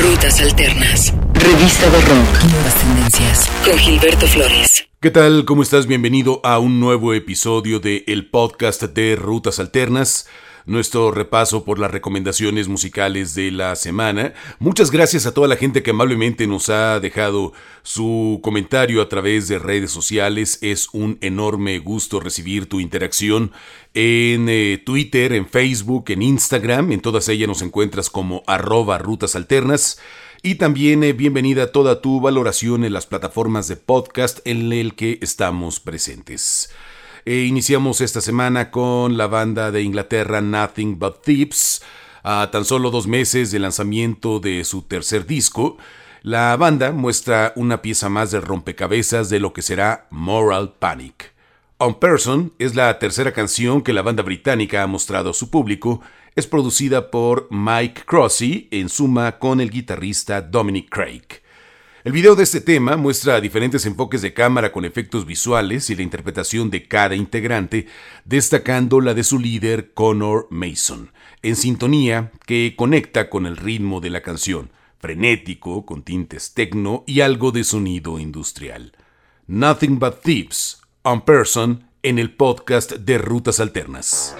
Rutas Alternas. Revista de rock. Nuevas tendencias. Con Gilberto Flores. ¿Qué tal? ¿Cómo estás? Bienvenido a un nuevo episodio de el podcast de Rutas Alternas nuestro repaso por las recomendaciones musicales de la semana. Muchas gracias a toda la gente que amablemente nos ha dejado su comentario a través de redes sociales. Es un enorme gusto recibir tu interacción en eh, Twitter, en Facebook, en Instagram. En todas ellas nos encuentras como arroba rutas alternas. Y también eh, bienvenida toda tu valoración en las plataformas de podcast en el que estamos presentes. E iniciamos esta semana con la banda de Inglaterra Nothing But Thieves. A tan solo dos meses de lanzamiento de su tercer disco, la banda muestra una pieza más de rompecabezas de lo que será Moral Panic. On Person es la tercera canción que la banda británica ha mostrado a su público. Es producida por Mike Crossy en suma con el guitarrista Dominic Craig. El video de este tema muestra diferentes enfoques de cámara con efectos visuales y la interpretación de cada integrante, destacando la de su líder Connor Mason, en sintonía que conecta con el ritmo de la canción, frenético, con tintes techno y algo de sonido industrial. Nothing But Thieves, on Person, en el podcast de Rutas Alternas.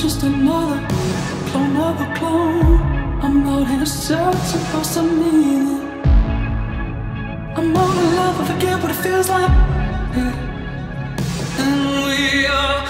just another, clone another clone. I'm out here searching for some meaning. I'm all in love, I forget what it feels like. And we are.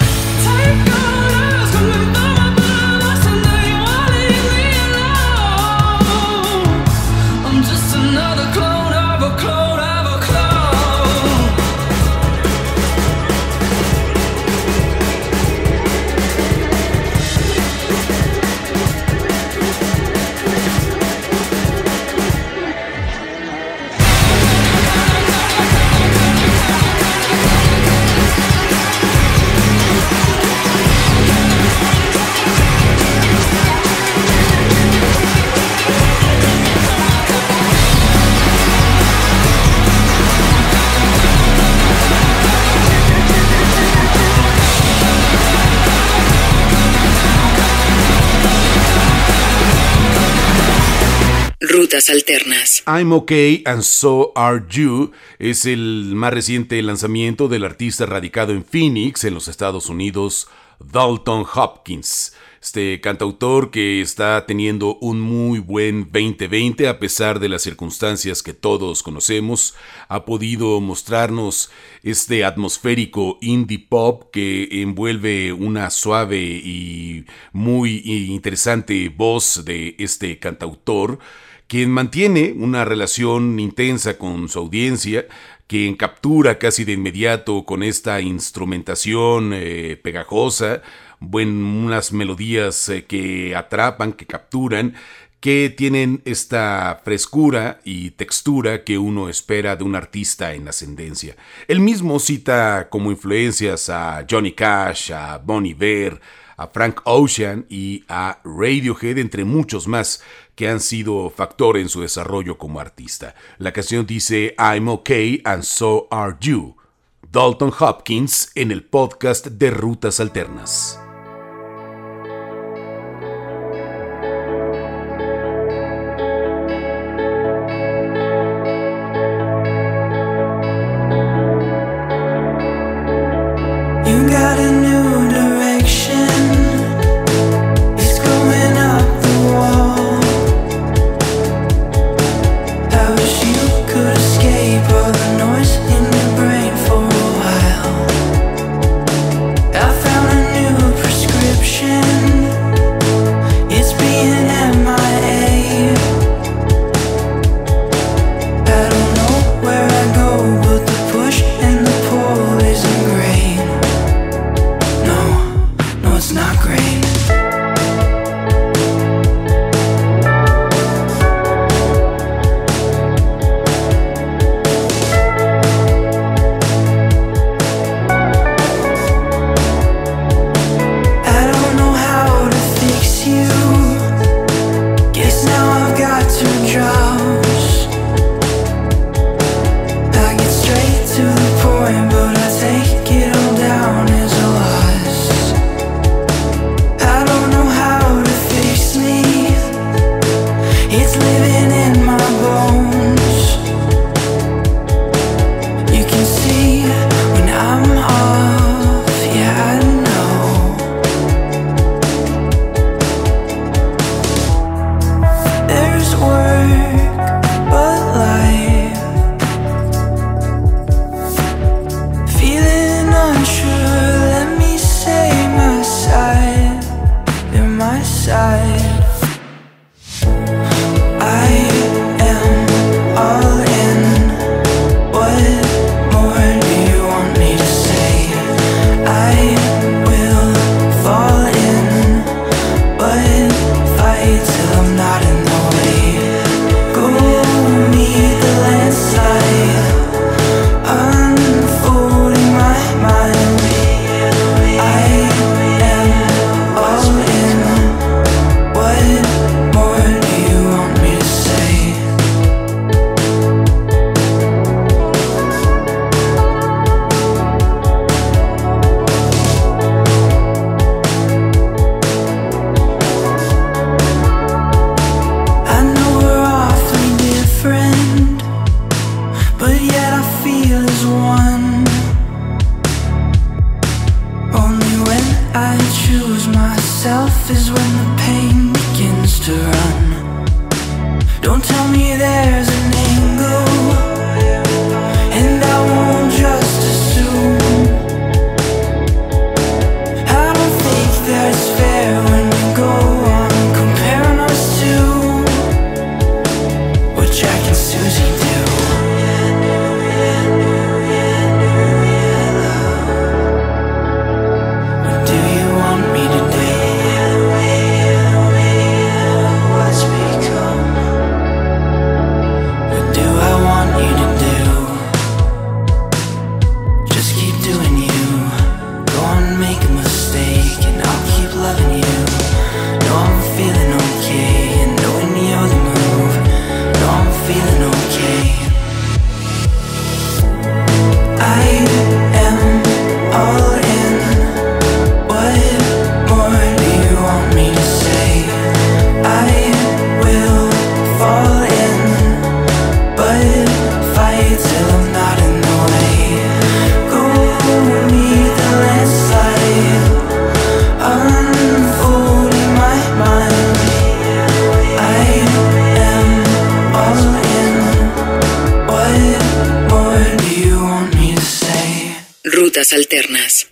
Alternas. I'm Okay and So Are You es el más reciente lanzamiento del artista radicado en Phoenix, en los Estados Unidos, Dalton Hopkins. este cantautor que está teniendo un muy buen 2020 a pesar de las circunstancias que todos conocemos, ha podido mostrarnos este atmosférico indie pop que envuelve una suave y muy interesante voz de este cantautor quien mantiene una relación intensa con su audiencia, quien captura casi de inmediato con esta instrumentación eh, pegajosa, buen, unas melodías eh, que atrapan, que capturan, que tienen esta frescura y textura que uno espera de un artista en ascendencia. Él mismo cita como influencias a Johnny Cash, a Bonnie Bear, a Frank Ocean y a Radiohead, entre muchos más que han sido factor en su desarrollo como artista. La canción dice I'm okay and so are you. Dalton Hopkins en el podcast de Rutas Alternas.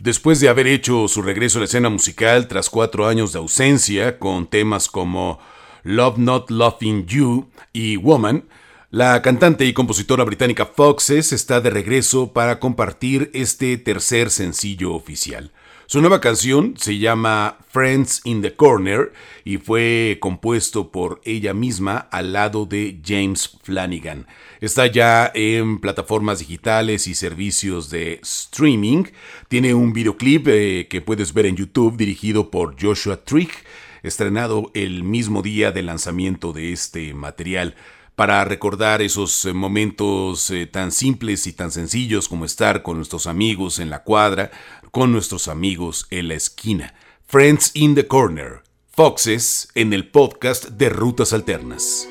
Después de haber hecho su regreso a la escena musical tras cuatro años de ausencia con temas como Love Not Loving You y Woman, la cantante y compositora británica Foxes está de regreso para compartir este tercer sencillo oficial. Su nueva canción se llama Friends in the Corner y fue compuesto por ella misma al lado de James Flanagan. Está ya en plataformas digitales y servicios de streaming. Tiene un videoclip eh, que puedes ver en YouTube dirigido por Joshua Trick, estrenado el mismo día del lanzamiento de este material para recordar esos eh, momentos eh, tan simples y tan sencillos como estar con nuestros amigos en la cuadra, con nuestros amigos en la esquina. Friends in the Corner, Foxes en el podcast de Rutas Alternas.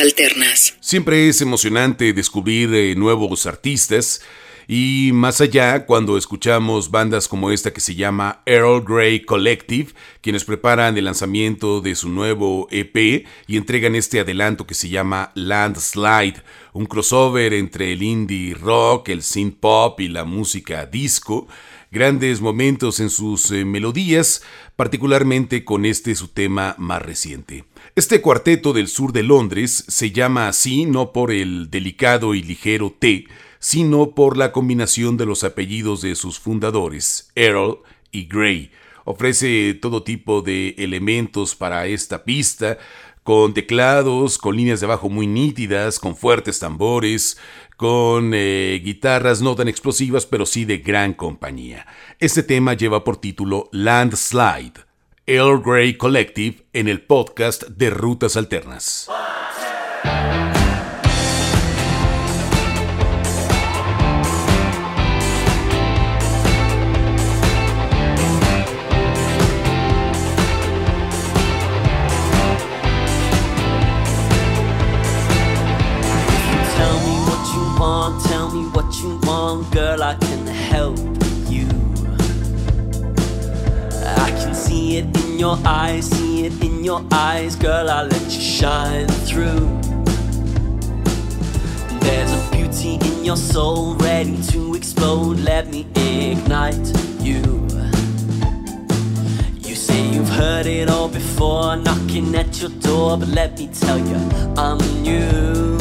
Alternas. Siempre es emocionante descubrir eh, nuevos artistas y más allá cuando escuchamos bandas como esta que se llama Earl Grey Collective, quienes preparan el lanzamiento de su nuevo EP y entregan este adelanto que se llama Landslide, un crossover entre el indie rock, el synth pop y la música disco grandes momentos en sus eh, melodías, particularmente con este su tema más reciente. Este cuarteto del sur de Londres se llama así no por el delicado y ligero T, sino por la combinación de los apellidos de sus fundadores, Earl y Gray. Ofrece todo tipo de elementos para esta pista, con teclados, con líneas de bajo muy nítidas, con fuertes tambores, con eh, guitarras no tan explosivas, pero sí de gran compañía. Este tema lleva por título Landslide, Earl Grey Collective en el podcast de Rutas Alternas. Your eyes, girl, I'll let you shine through. There's a beauty in your soul ready to explode, let me ignite you. You say you've heard it all before, knocking at your door, but let me tell you, I'm new.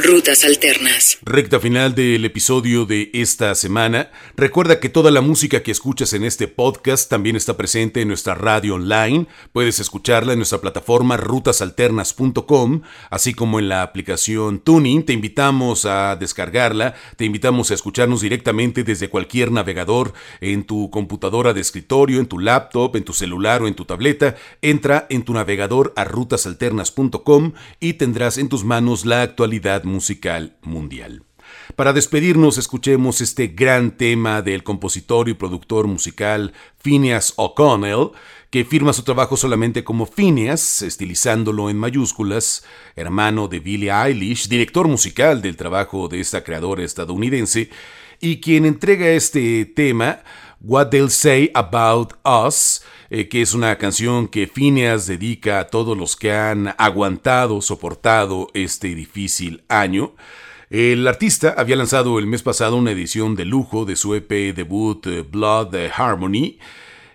Alternas. Recta final del episodio de esta semana. Recuerda que toda la música que escuchas en este podcast también está presente en nuestra radio online. Puedes escucharla en nuestra plataforma rutasalternas.com, así como en la aplicación Tuning. Te invitamos a descargarla, te invitamos a escucharnos directamente desde cualquier navegador en tu computadora de escritorio, en tu laptop, en tu celular o en tu tableta. Entra en tu navegador a rutasalternas.com y tendrás en tus manos la actualidad musical mundial. Para despedirnos, escuchemos este gran tema del compositor y productor musical Phineas O'Connell, que firma su trabajo solamente como Phineas, estilizándolo en mayúsculas, hermano de Billie Eilish, director musical del trabajo de esta creadora estadounidense, y quien entrega este tema What They'll Say About Us, eh, que es una canción que Phineas dedica a todos los que han aguantado, soportado este difícil año. El artista había lanzado el mes pasado una edición de lujo de su EP debut eh, Blood Harmony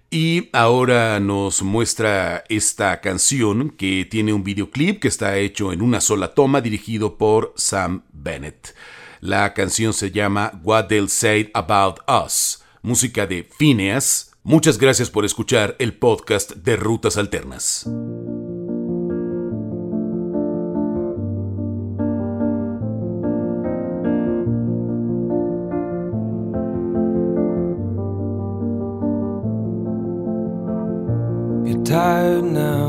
y ahora nos muestra esta canción que tiene un videoclip que está hecho en una sola toma dirigido por Sam Bennett. La canción se llama What They'll Say About Us, música de Phineas. Muchas gracias por escuchar el podcast de Rutas Alternas. tired now,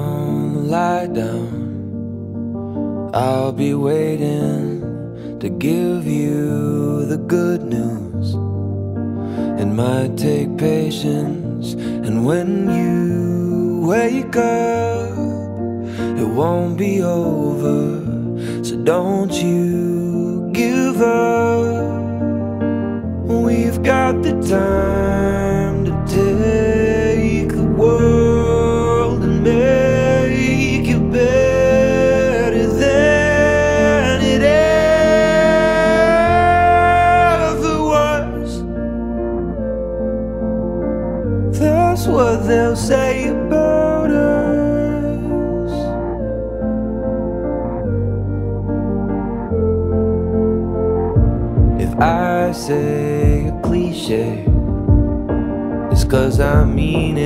lie down. I'll be waiting to give you the good news. It might take patience, and when you wake up, it won't be over. So don't you give up. We've got the time say a cliche, it's cause I mean it.